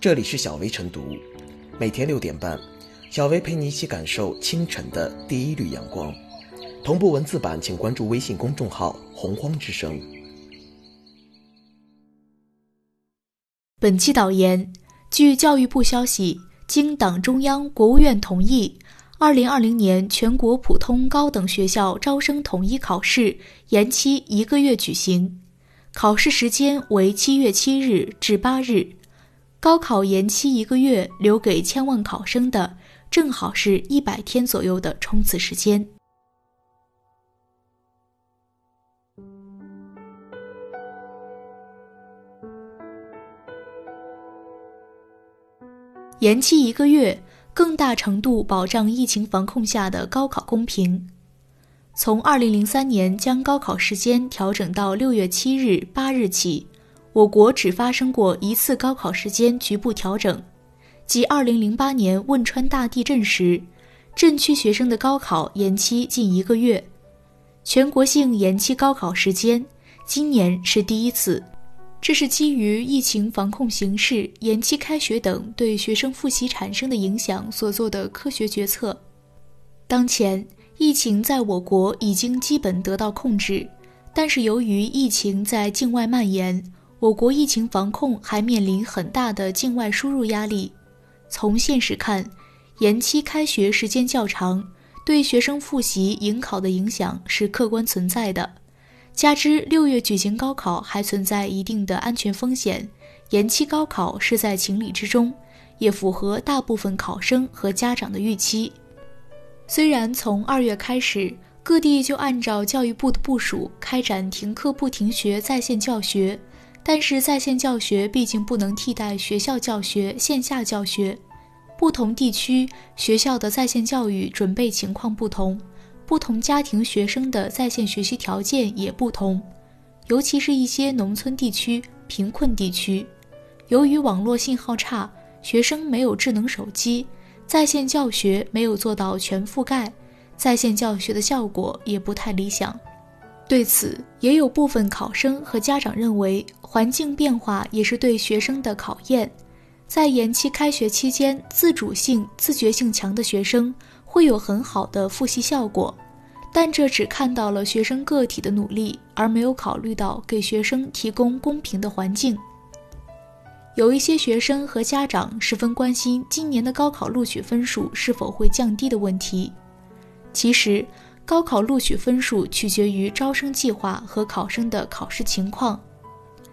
这里是小薇晨读，每天六点半，小薇陪你一起感受清晨的第一缕阳光。同步文字版，请关注微信公众号“洪荒之声”。本期导言：据教育部消息，经党中央、国务院同意，二零二零年全国普通高等学校招生统一考试延期一个月举行，考试时间为七月七日至八日。高考延期一个月，留给千万考生的正好是一百天左右的冲刺时间。延期一个月，更大程度保障疫情防控下的高考公平。从二零零三年将高考时间调整到六月七日、八日起。我国只发生过一次高考时间局部调整，即2008年汶川大地震时，震区学生的高考延期近一个月。全国性延期高考时间，今年是第一次。这是基于疫情防控形势、延期开学等对学生复习产生的影响所做的科学决策。当前，疫情在我国已经基本得到控制，但是由于疫情在境外蔓延。我国疫情防控还面临很大的境外输入压力。从现实看，延期开学时间较长，对学生复习迎考的影响是客观存在的。加之六月举行高考还存在一定的安全风险，延期高考是在情理之中，也符合大部分考生和家长的预期。虽然从二月开始，各地就按照教育部的部署开展停课不停学在线教学。但是在线教学毕竟不能替代学校教学、线下教学，不同地区学校的在线教育准备情况不同，不同家庭学生的在线学习条件也不同，尤其是一些农村地区、贫困地区，由于网络信号差，学生没有智能手机，在线教学没有做到全覆盖，在线教学的效果也不太理想。对此，也有部分考生和家长认为，环境变化也是对学生的考验。在延期开学期间，自主性、自觉性强的学生会有很好的复习效果，但这只看到了学生个体的努力，而没有考虑到给学生提供公平的环境。有一些学生和家长十分关心今年的高考录取分数是否会降低的问题。其实，高考录取分数取决于招生计划和考生的考试情况，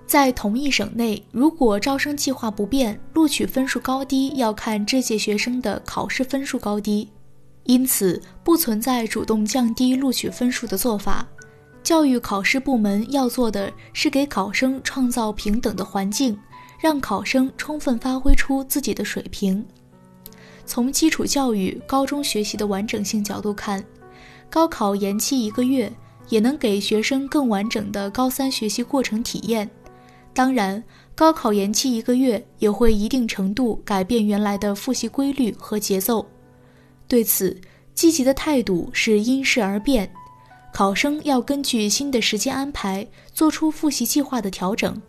在同一省内，如果招生计划不变，录取分数高低要看这届学生的考试分数高低，因此不存在主动降低录取分数的做法。教育考试部门要做的是给考生创造平等的环境，让考生充分发挥出自己的水平。从基础教育、高中学习的完整性角度看。高考延期一个月，也能给学生更完整的高三学习过程体验。当然，高考延期一个月也会一定程度改变原来的复习规律和节奏。对此，积极的态度是因势而变，考生要根据新的时间安排做出复习计划的调整。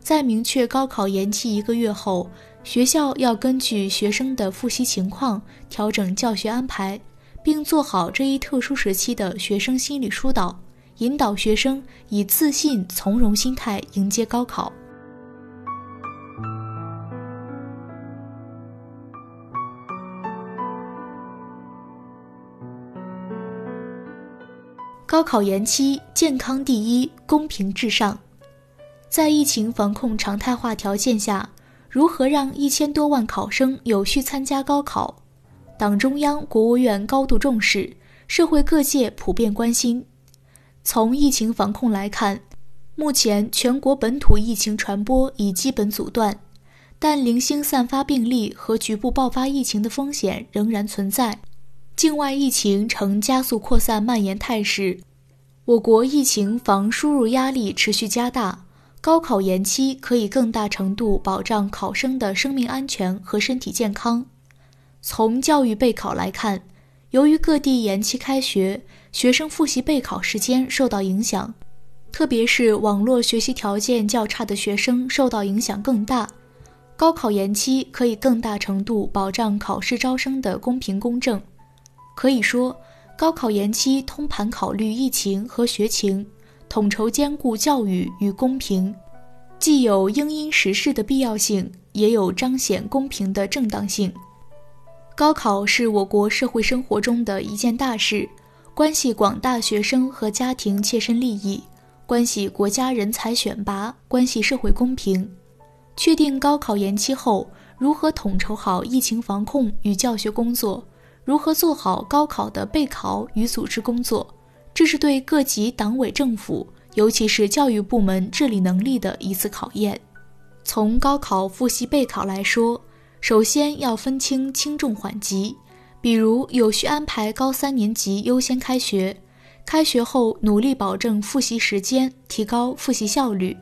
在明确高考延期一个月后，学校要根据学生的复习情况调整教学安排。并做好这一特殊时期的学生心理疏导，引导学生以自信从容心态迎接高考。高考延期，健康第一，公平至上。在疫情防控常态化条件下，如何让一千多万考生有序参加高考？党中央、国务院高度重视，社会各界普遍关心。从疫情防控来看，目前全国本土疫情传播已基本阻断，但零星散发病例和局部爆发疫情的风险仍然存在。境外疫情呈加速扩散蔓延态势，我国疫情防输入压力持续加大。高考延期可以更大程度保障考生的生命安全和身体健康。从教育备考来看，由于各地延期开学，学生复习备考时间受到影响，特别是网络学习条件较差的学生受到影响更大。高考延期可以更大程度保障考试招生的公平公正。可以说，高考延期通盘考虑疫情和学情，统筹兼顾教育与公平，既有应因时事的必要性，也有彰显公平的正当性。高考是我国社会生活中的一件大事，关系广大学生和家庭切身利益，关系国家人才选拔，关系社会公平。确定高考延期后，如何统筹好疫情防控与教学工作，如何做好高考的备考与组织工作，这是对各级党委政府，尤其是教育部门治理能力的一次考验。从高考复习备考来说，首先要分清轻重缓急，比如有序安排高三年级优先开学，开学后努力保证复习时间，提高复习效率。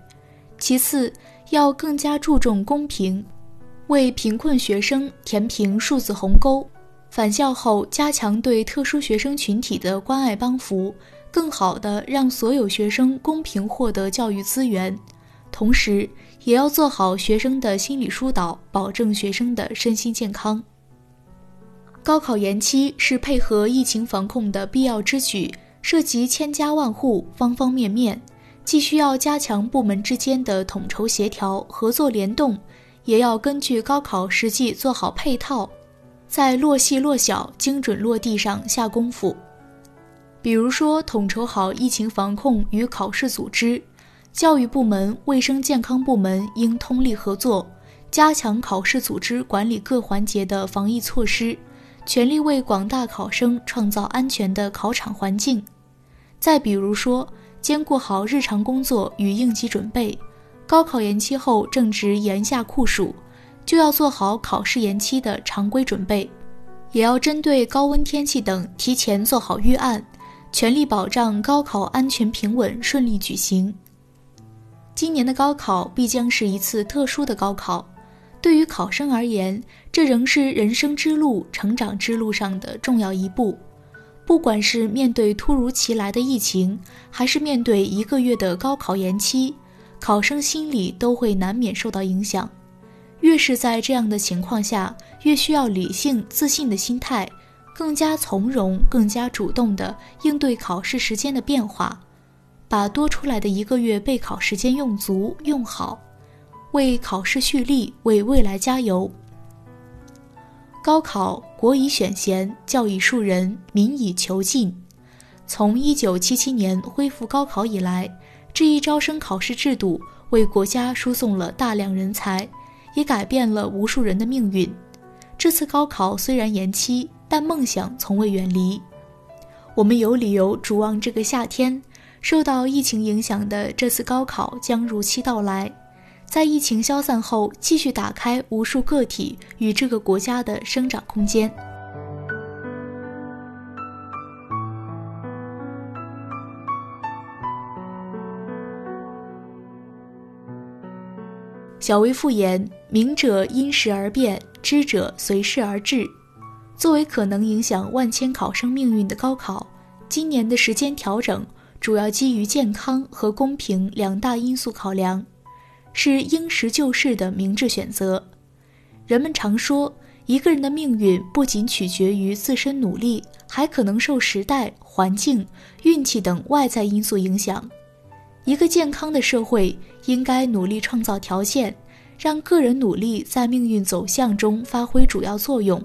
其次，要更加注重公平，为贫困学生填平数字鸿沟；返校后加强对特殊学生群体的关爱帮扶，更好地让所有学生公平获得教育资源。同时，也要做好学生的心理疏导，保证学生的身心健康。高考延期是配合疫情防控的必要之举，涉及千家万户、方方面面，既需要加强部门之间的统筹协调、合作联动，也要根据高考实际做好配套，在落细落小、精准落地上下功夫。比如说，统筹好疫情防控与考试组织。教育部门、卫生健康部门应通力合作，加强考试组织管理各环节的防疫措施，全力为广大考生创造安全的考场环境。再比如说，兼顾好日常工作与应急准备。高考延期后正值炎夏酷暑，就要做好考试延期的常规准备，也要针对高温天气等提前做好预案，全力保障高考安全平稳顺利举行。今年的高考必将是一次特殊的高考，对于考生而言，这仍是人生之路、成长之路上的重要一步。不管是面对突如其来的疫情，还是面对一个月的高考延期，考生心里都会难免受到影响。越是在这样的情况下，越需要理性、自信的心态，更加从容、更加主动地应对考试时间的变化。把多出来的一个月备考时间用足用好，为考试蓄力，为未来加油。高考，国以选贤，教以树人，民以求进。从一九七七年恢复高考以来，这一招生考试制度为国家输送了大量人才，也改变了无数人的命运。这次高考虽然延期，但梦想从未远离。我们有理由瞩望这个夏天。受到疫情影响的这次高考将如期到来，在疫情消散后，继续打开无数个体与这个国家的生长空间。小微复言：明者因时而变，知者随事而治。作为可能影响万千考生命运的高考，今年的时间调整。主要基于健康和公平两大因素考量，是应时就势的明智选择。人们常说，一个人的命运不仅取决于自身努力，还可能受时代、环境、运气等外在因素影响。一个健康的社会应该努力创造条件，让个人努力在命运走向中发挥主要作用。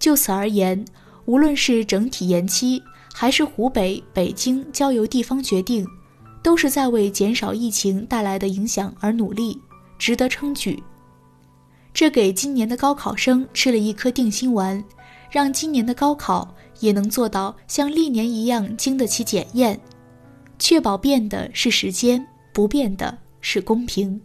就此而言，无论是整体延期，还是湖北、北京交由地方决定，都是在为减少疫情带来的影响而努力，值得称举。这给今年的高考生吃了一颗定心丸，让今年的高考也能做到像历年一样经得起检验，确保变的是时间，不变的是公平。